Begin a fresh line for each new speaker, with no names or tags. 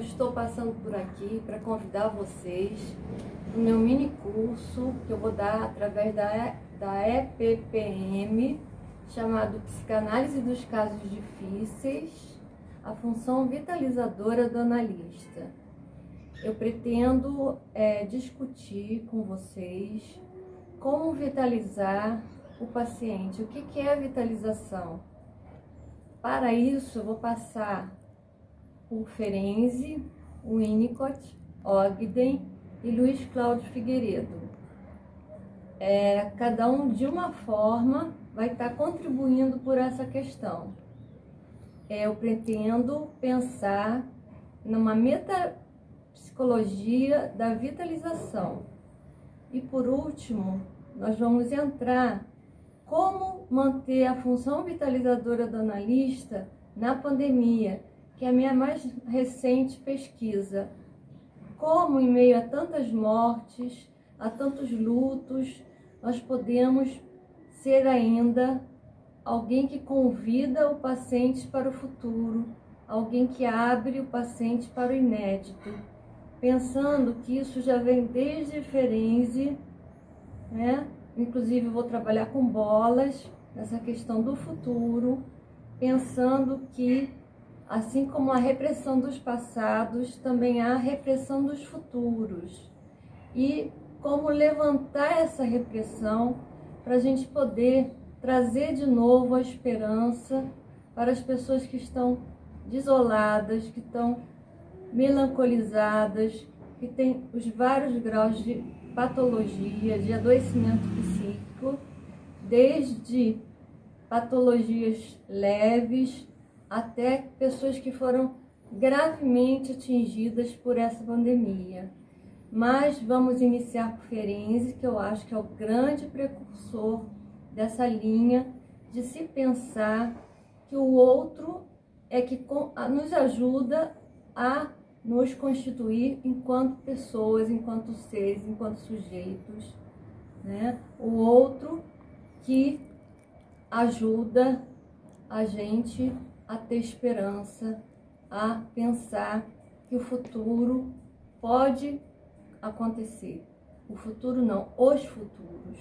estou passando por aqui para convidar vocês no meu mini curso que eu vou dar através da, da EPPM, chamado Psicanálise dos Casos Difíceis, a função vitalizadora do analista. Eu pretendo é, discutir com vocês como vitalizar o paciente. O que, que é a vitalização? Para isso, eu vou passar por Ferenzi, Winnicott, Ogden e Luiz Cláudio Figueiredo. É, cada um, de uma forma, vai estar contribuindo por essa questão. É, eu pretendo pensar numa metapsicologia da vitalização. E por último, nós vamos entrar como manter a função vitalizadora do analista na pandemia, que é a minha mais recente pesquisa. Como, em meio a tantas mortes, a tantos lutos, nós podemos ser ainda alguém que convida o paciente para o futuro, alguém que abre o paciente para o inédito, pensando que isso já vem desde Ferenzi, né? Inclusive, vou trabalhar com bolas nessa questão do futuro, pensando que, assim como a repressão dos passados, também há a repressão dos futuros. E como levantar essa repressão para a gente poder trazer de novo a esperança para as pessoas que estão desoladas, que estão melancolizadas, que têm os vários graus de patologia, de adoecimento psíquico, desde patologias leves até pessoas que foram gravemente atingidas por essa pandemia. Mas vamos iniciar por Ferenzi, que eu acho que é o grande precursor dessa linha de se pensar que o outro é que nos ajuda a nos constituir enquanto pessoas, enquanto seres, enquanto sujeitos, né? O outro que ajuda a gente a ter esperança, a pensar que o futuro pode acontecer. O futuro não, os futuros.